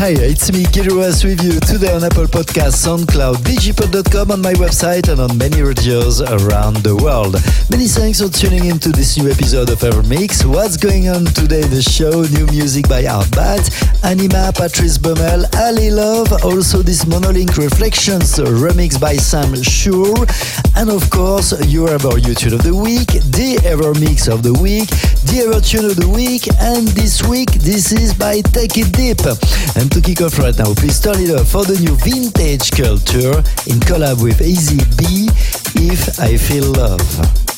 Hi, it's me, Giruas with you today on Apple Podcasts, SoundCloud, digipod.com, on my website, and on many radios around the world. Many thanks for tuning in to this new episode of Evermix. What's going on today in the show? New music by Arbat, Anima, Patrice Bäumel, Ali Love, also this Monolink Reflections remix by Sam Shure, and of course, your Ever YouTube of the Week, the Ever Mix of the Week, the Ever Tune of the Week, and this week, this is by Take It Deep. And to kick off right now, please turn it up for the new Vintage Culture in collab with Easy B, If I Feel Love.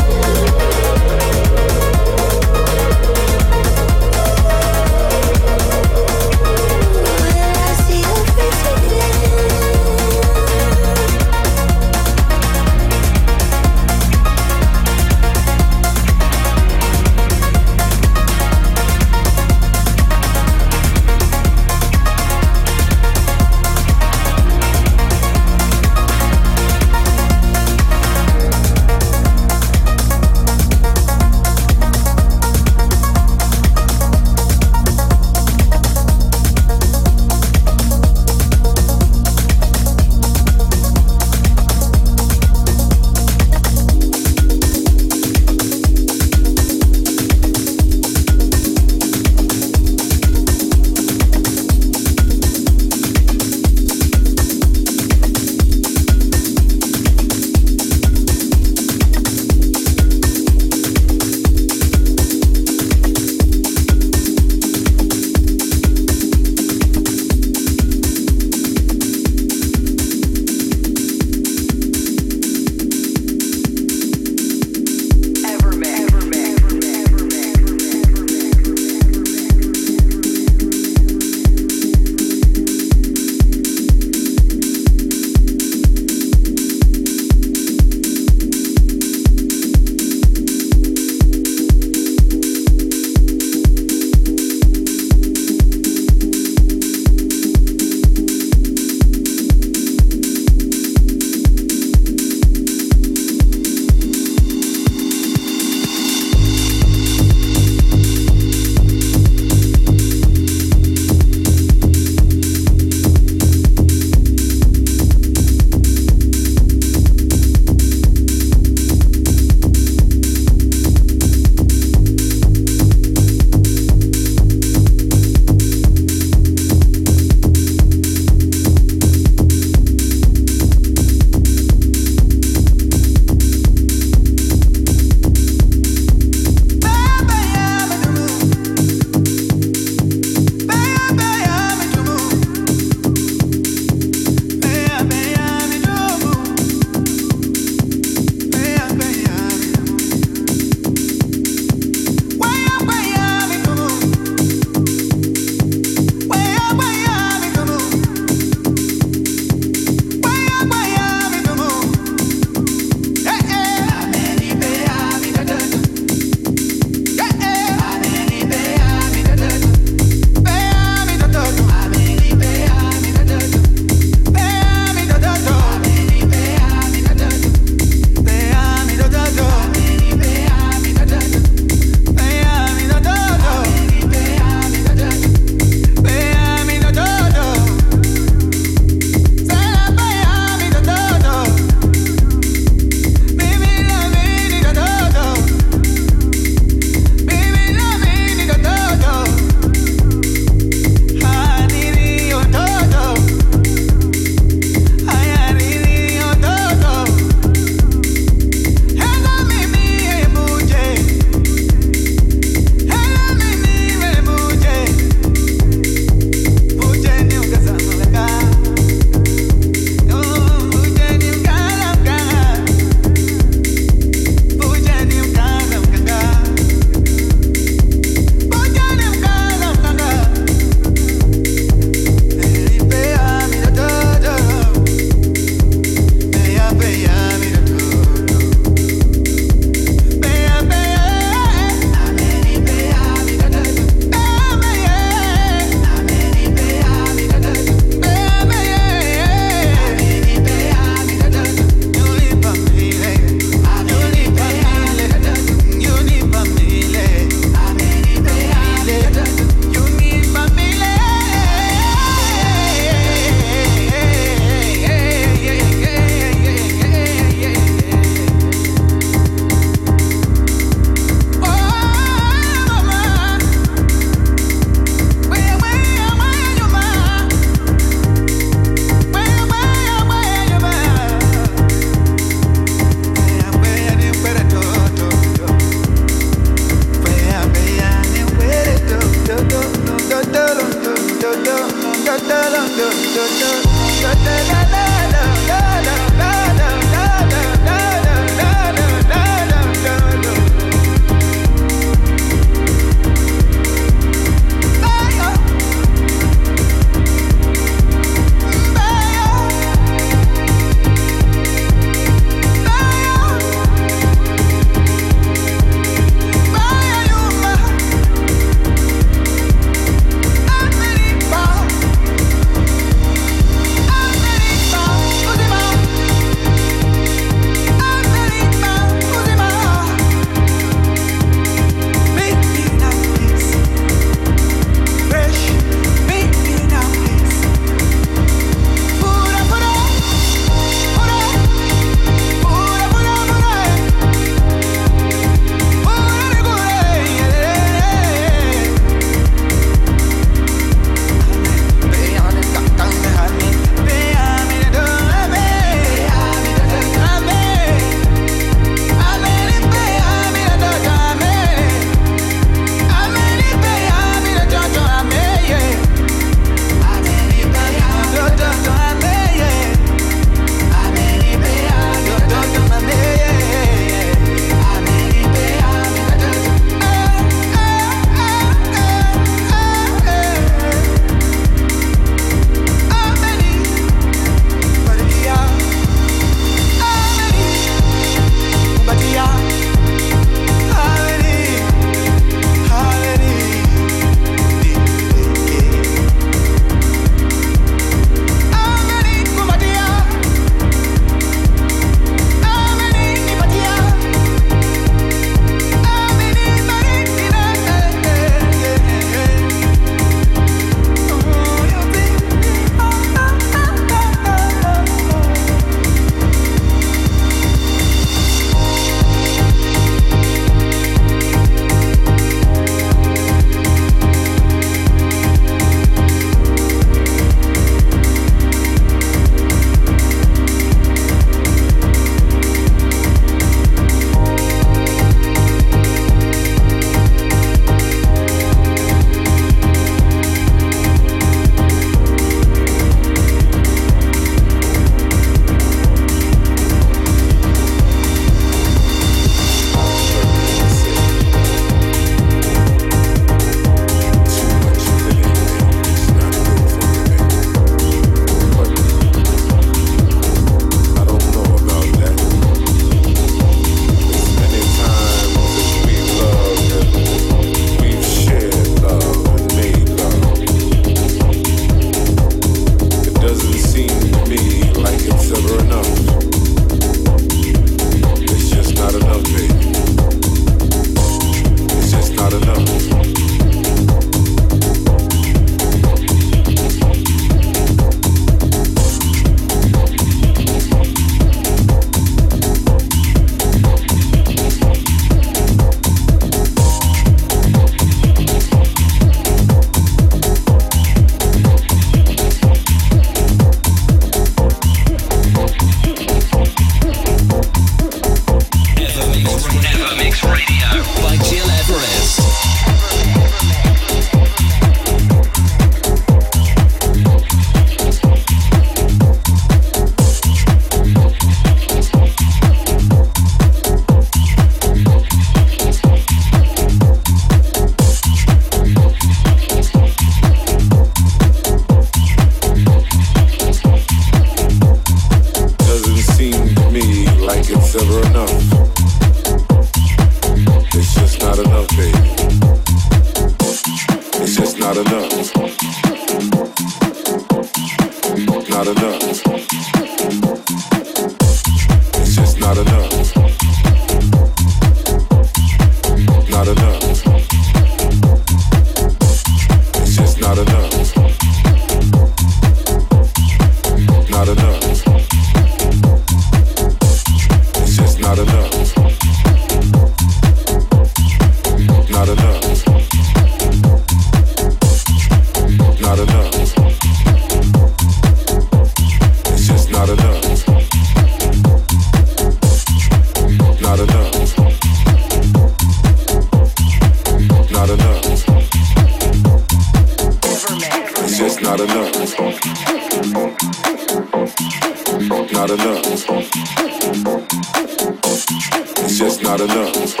Not enough.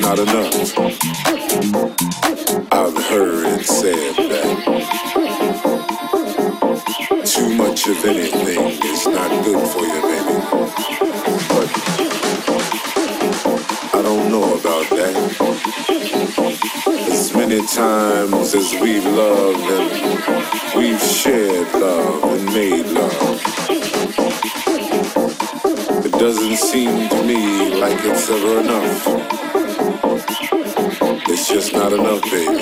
Not enough. I've heard it said that too much of anything is not good for you, baby. But I don't know about that. As many times as we've loved and we've shared love and made love. like it's ever enough. It's just not enough, babe.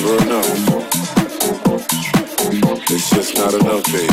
never enough. It's just not enough, baby.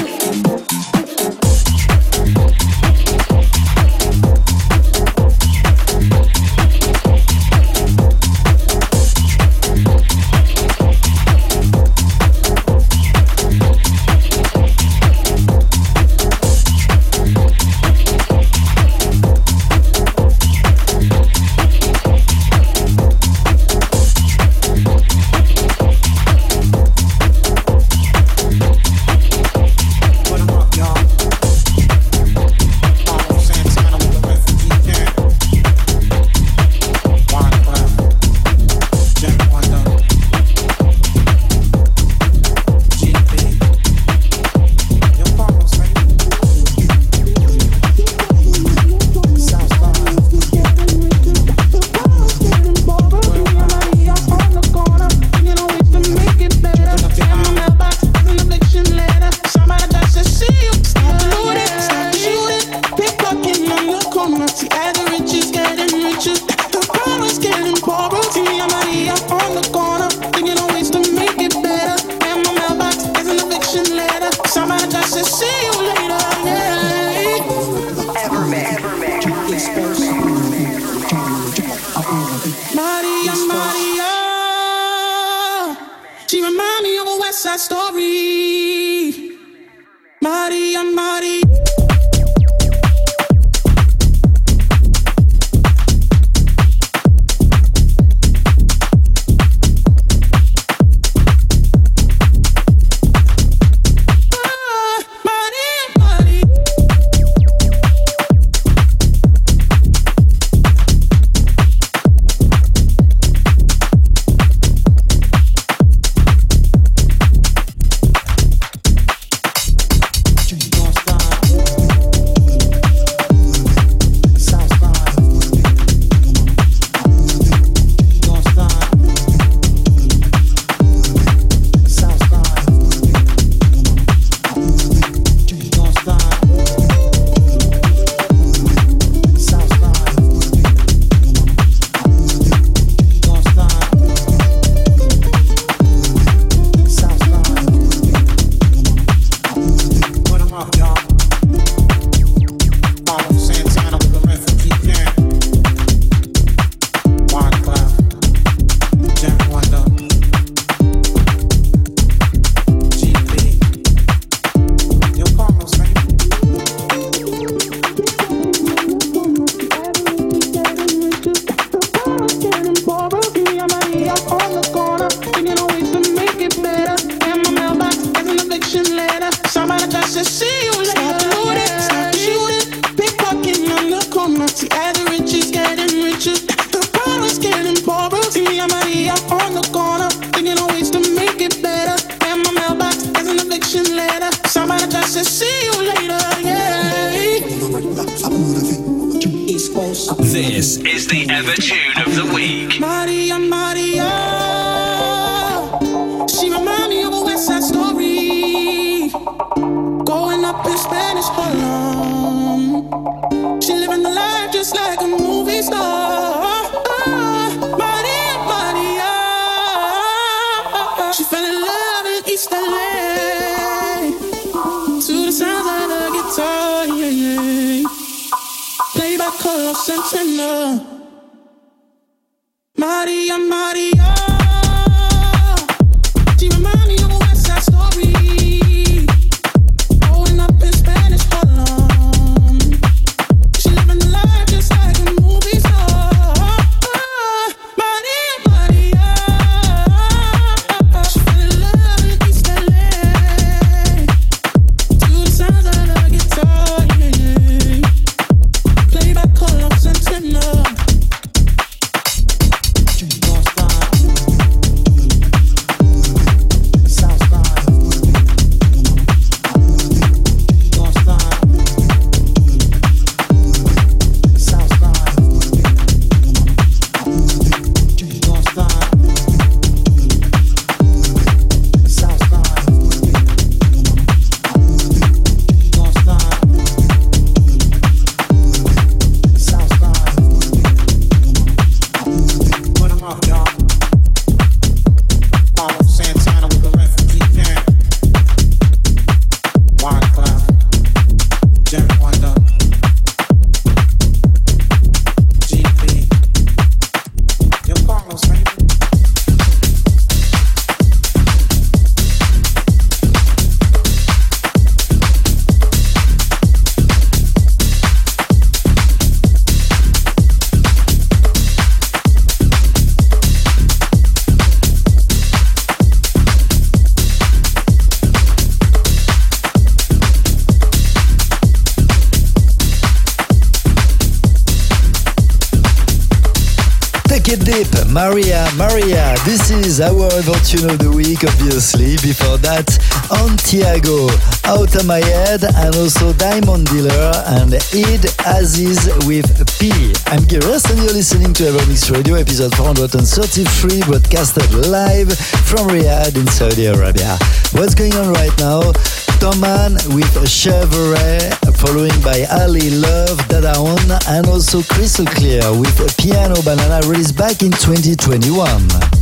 Our invention of the week, obviously. Before that, Antiago, Out of My Head, and also Diamond Dealer and Id Aziz with P. I'm Giras and you're listening to Evermix Radio, episode 433, broadcasted live from Riyadh in Saudi Arabia. What's going on right now? Toman with Chevrolet, following by Ali Love, Dadaon, and also Crystal Clear with Piano Banana released back in 2021.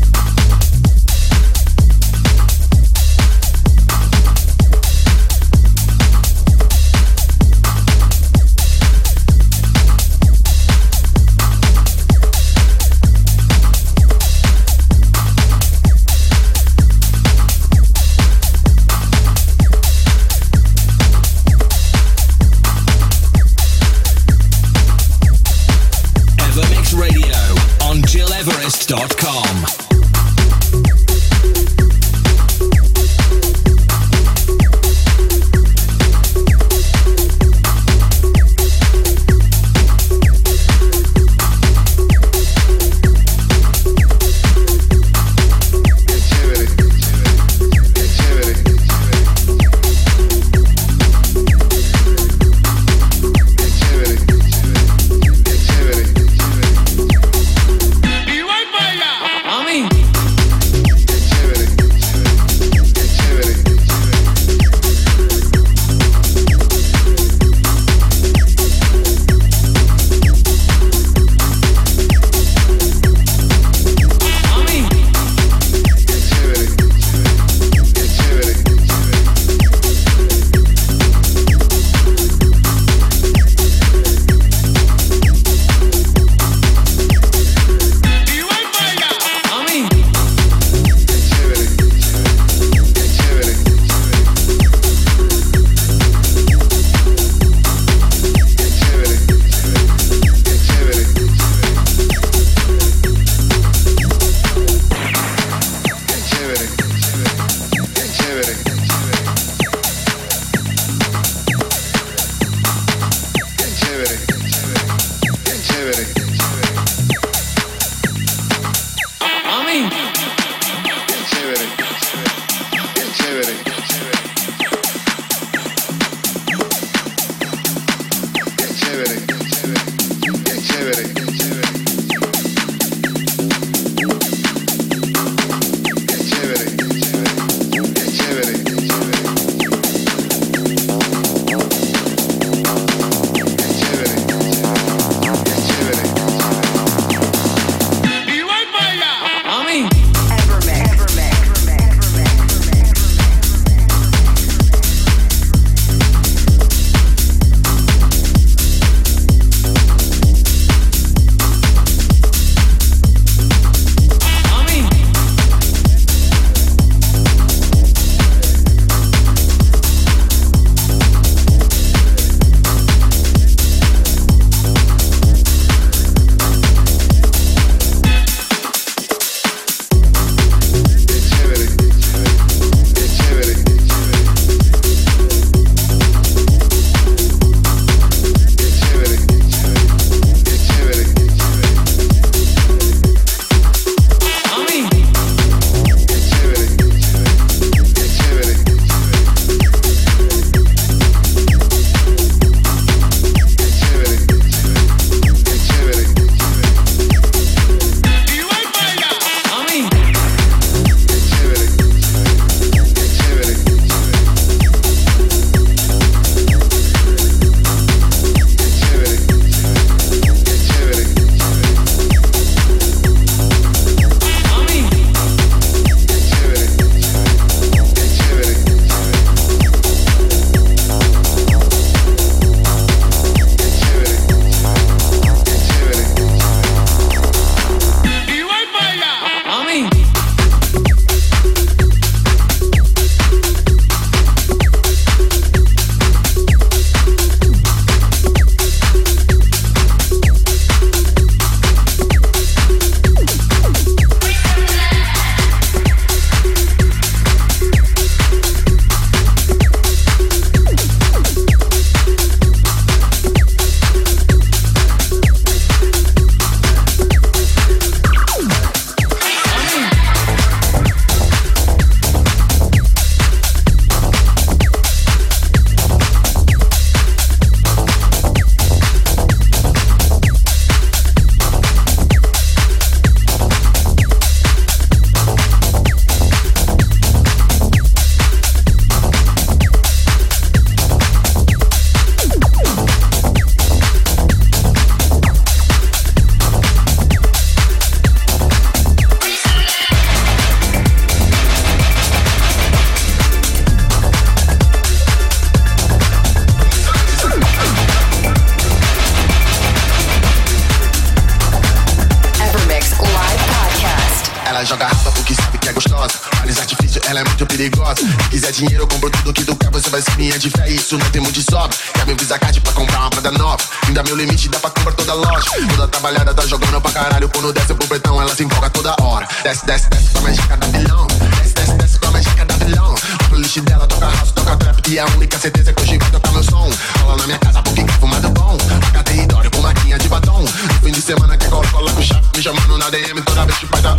E a única certeza que hoje vai tocar meu som. Rola na minha casa porque quer fumado bom. Paga território com maquinha de batom. No fim de semana que cola, cola com chave. Me chamando na DM toda vez que faz a.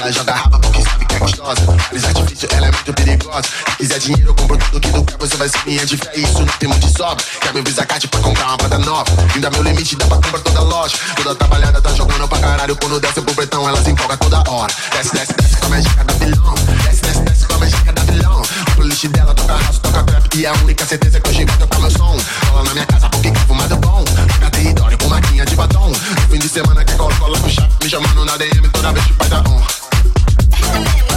Ela joga rapa porque sabe que é gostosa. Amizade difícil, ela é muito perigosa. Se quiser dinheiro, eu compro tudo que tu quer. Você vai ser minha de fé. Isso não tem muito de sobra. Quer me Visa Card pra comprar uma banda nova. Ainda meu limite dá pra comprar toda loja. Toda trabalhada tá jogando pra caralho. Quando desce pro pretão, ela se empolga toda hora. Desce, desce, desce com a mágica da vilão. Desce, desce, desce com a mágica da vilão. A playlist dela toca house, toca trap. E a única certeza que hoje vai tocar meu som. Rola na minha casa porque quer fumado bom. Paga território com maquinha de batom. No fim de semana que cola, cola com chave. Me chamando na DM toda vez que faz a on.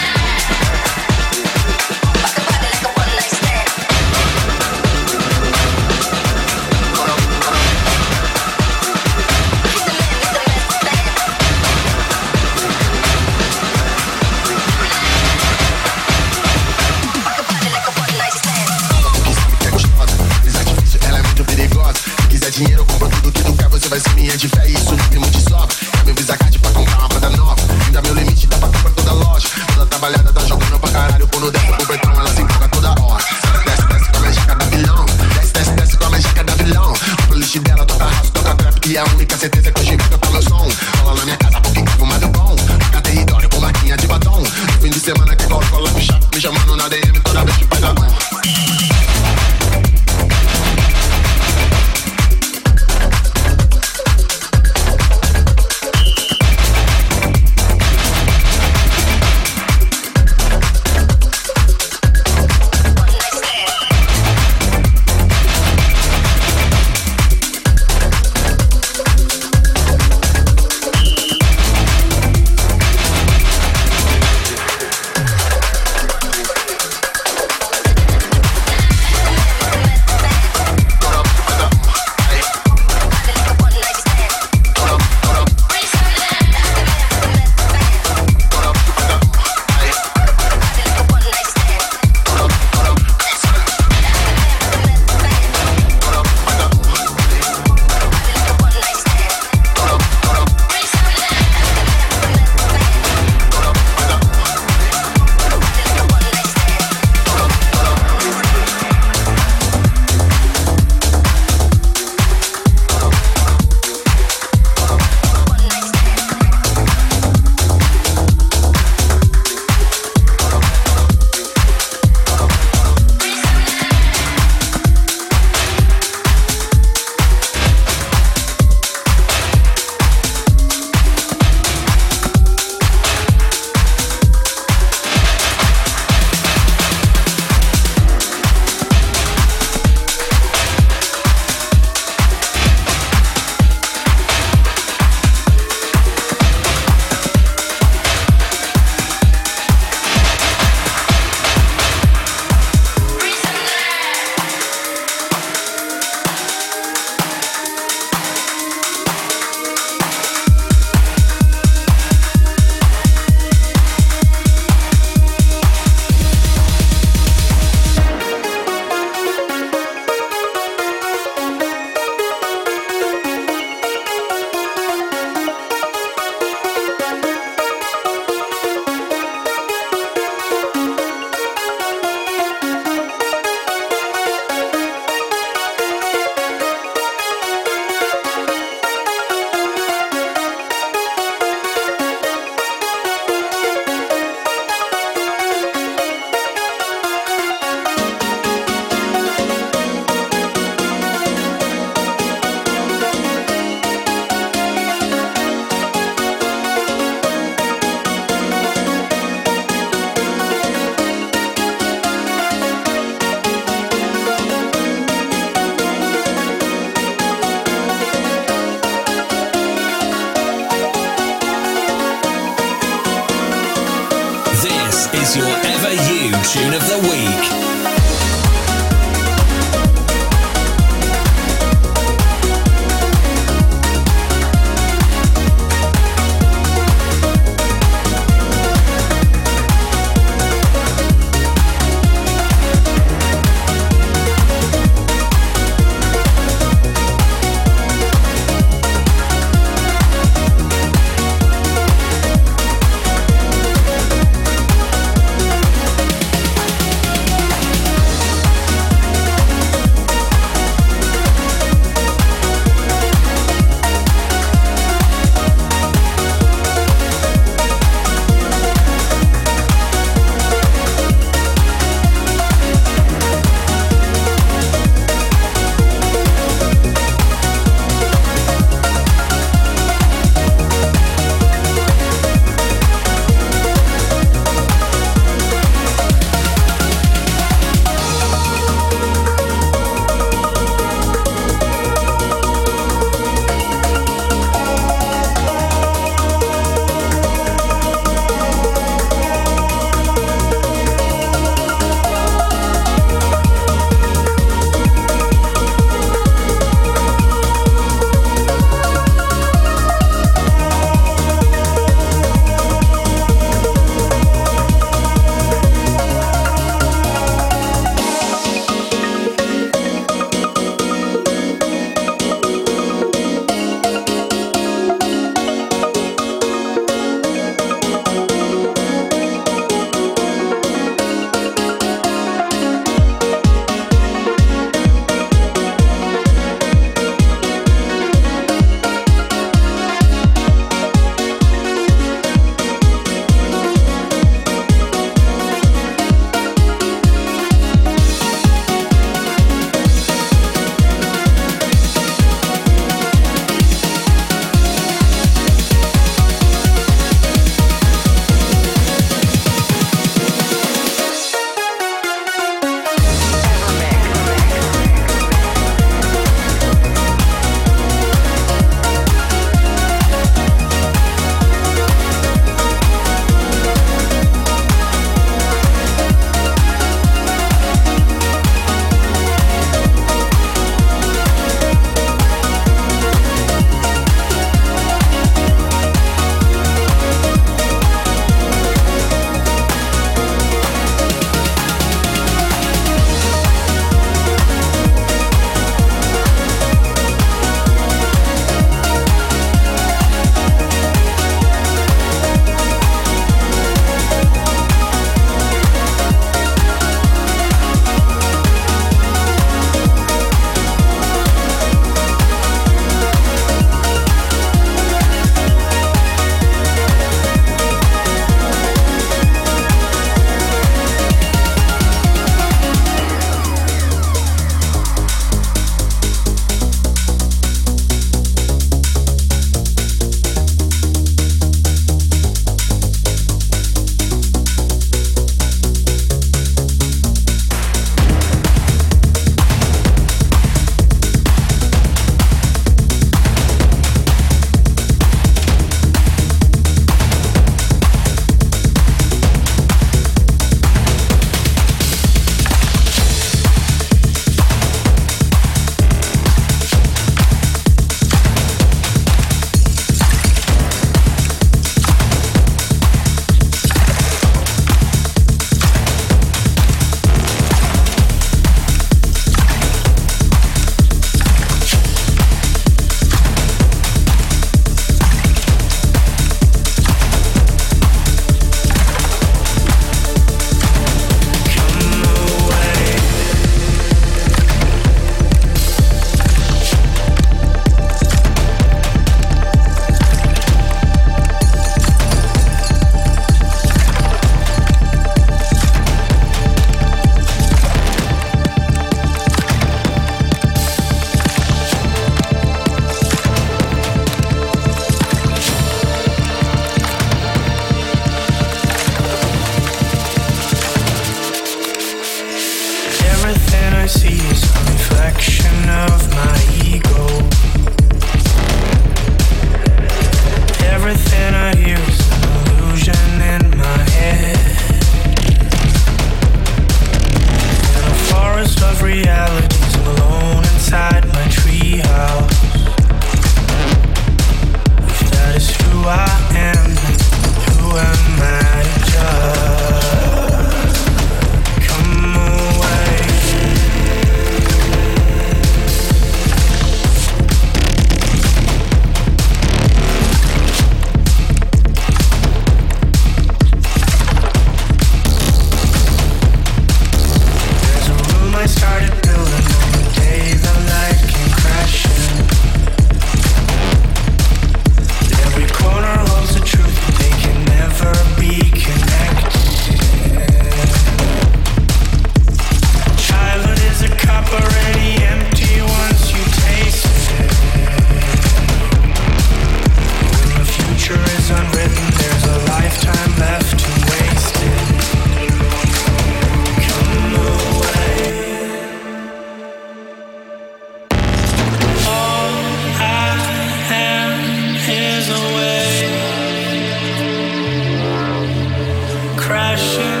crashing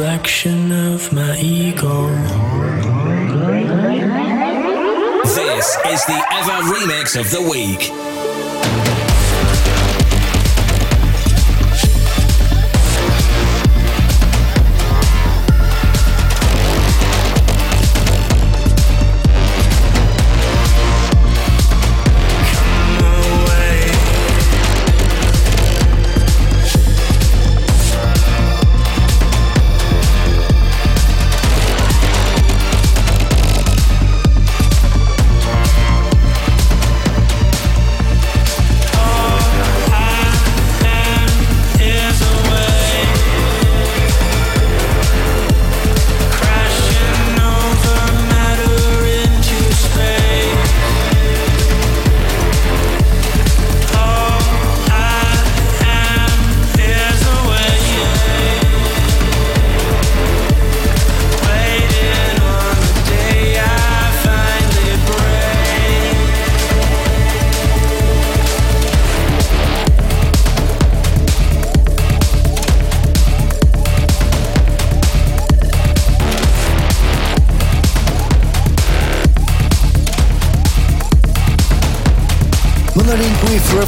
reflection of my ego. This is the Ever Remix of the Week.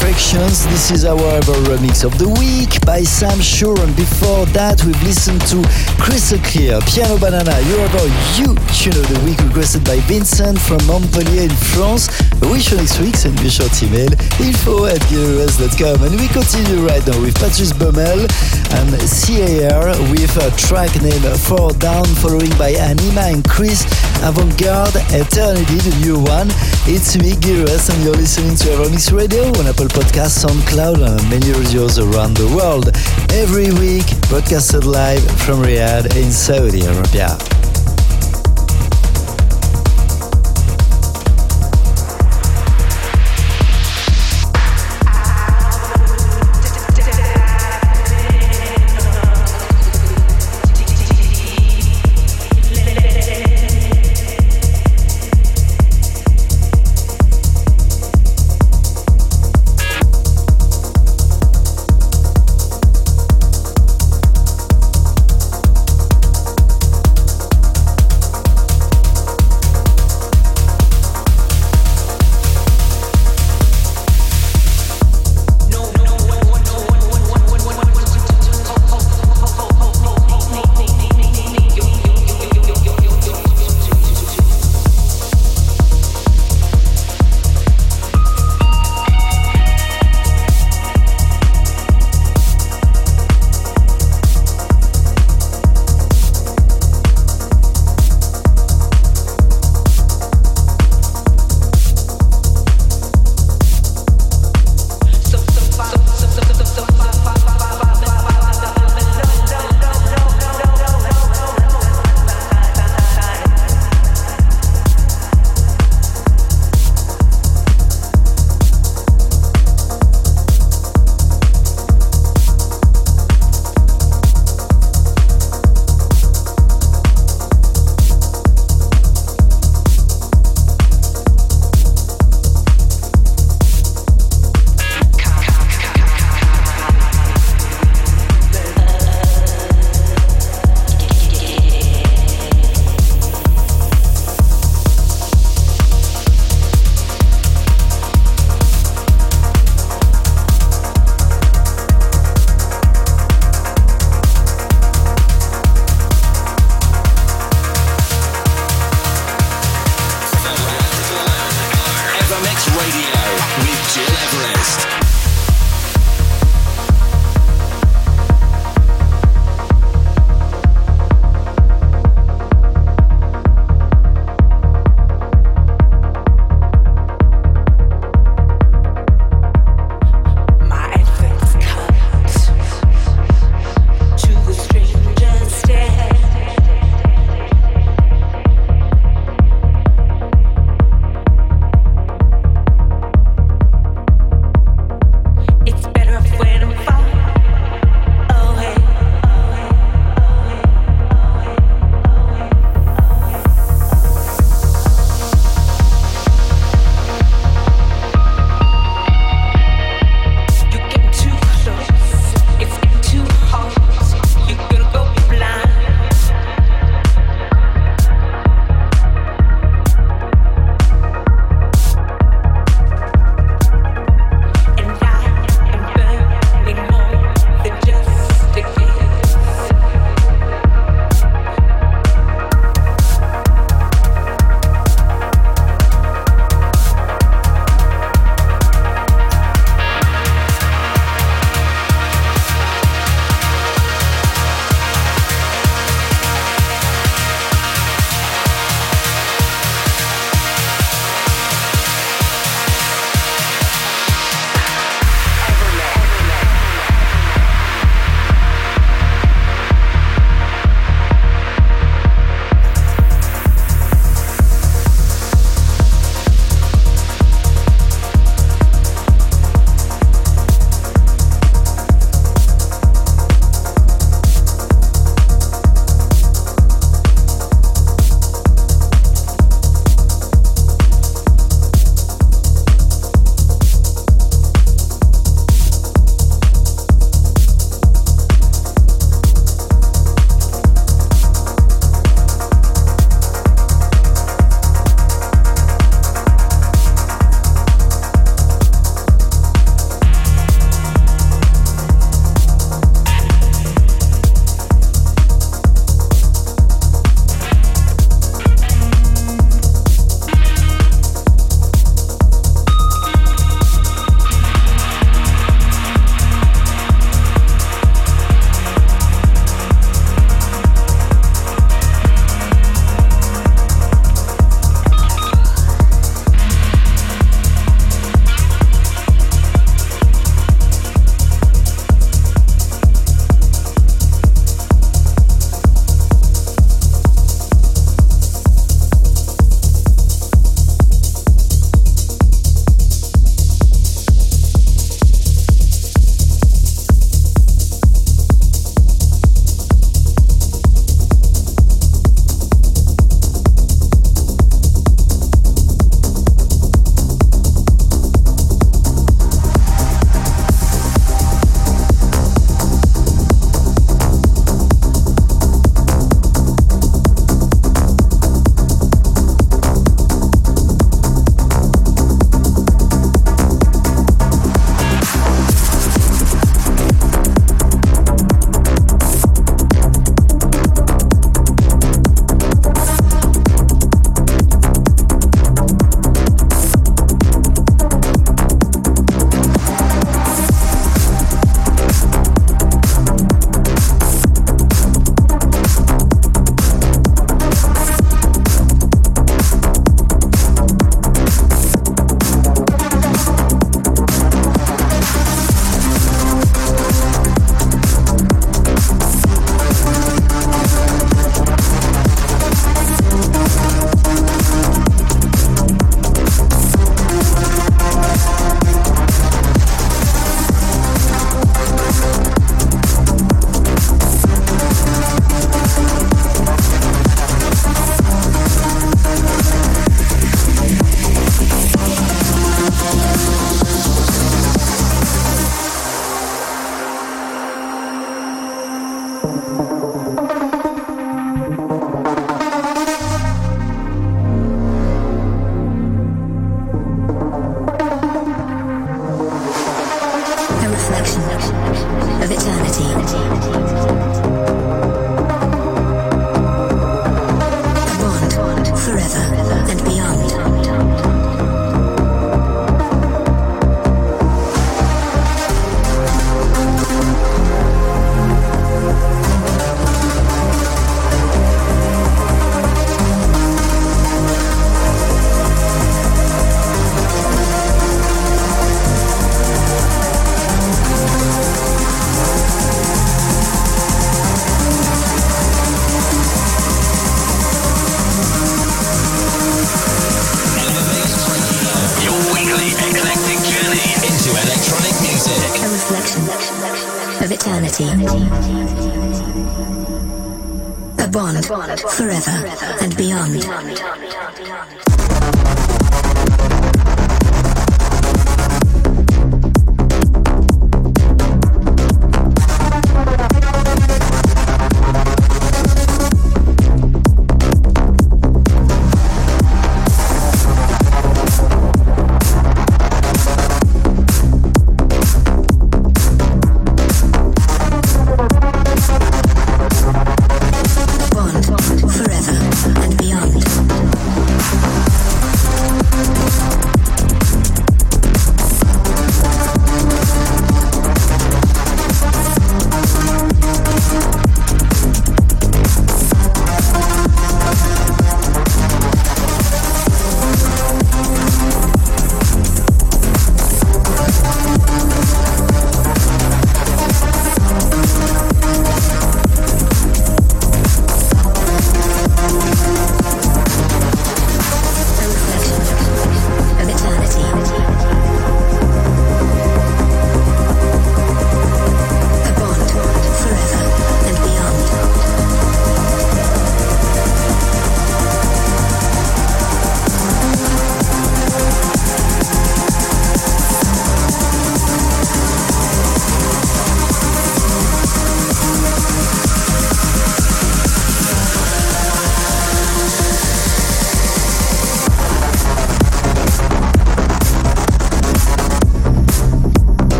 This is our remix of the week by Sam Shure. And before that, we've listened to Crystal Clear, Piano Banana, Ever You Tune of the Week, requested by Vincent from Montpellier in France. Wish for next week, send me a short email, info at gileverest.com. And we continue right now with Patrice Bäumel and CAR with a track named Four Down, following by Anyma and Chris Avantgarde Eternity, the new one. It's me, Gilres, and you're listening to Evermix Radio on Apple Podcasts, SoundCloud, and many radios around the world. Every week, broadcasted live from Riyadh in Saudi Arabia.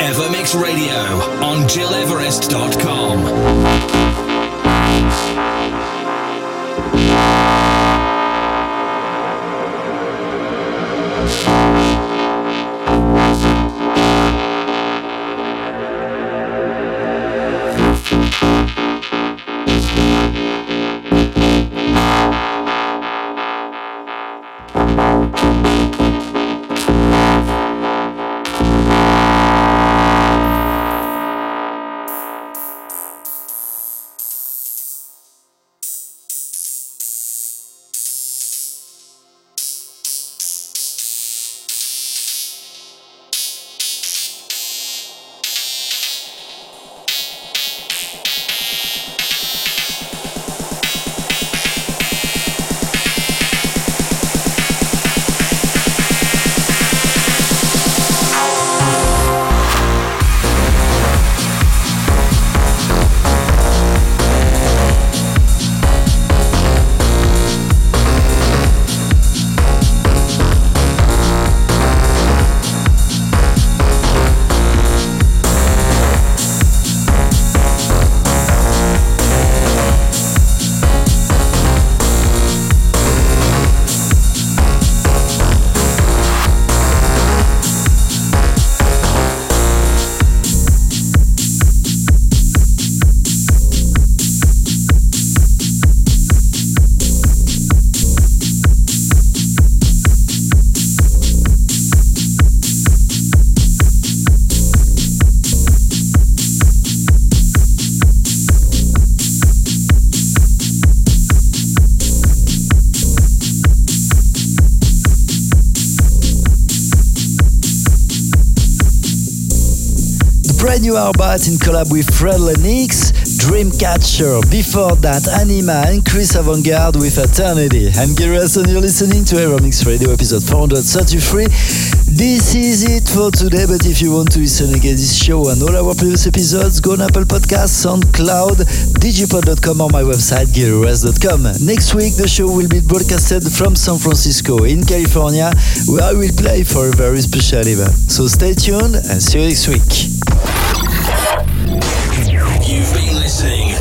Evermix Radio on GilEverest.com. new Arbat in collab with Fred Lennox, Dreamcatcher. Before that, Anyma and Chris Avantgarde with Eternity. I'm Everest and you're listening to Evermix Radio episode 433. This is it for today, but if you want to listen again this show and all our previous episodes, go on Apple Podcasts, SoundCloud, digipod.com or my website, gileverest.com. Next week, the show will be broadcasted from San Francisco in California, where I will play for a very special event. So stay tuned and see you next week.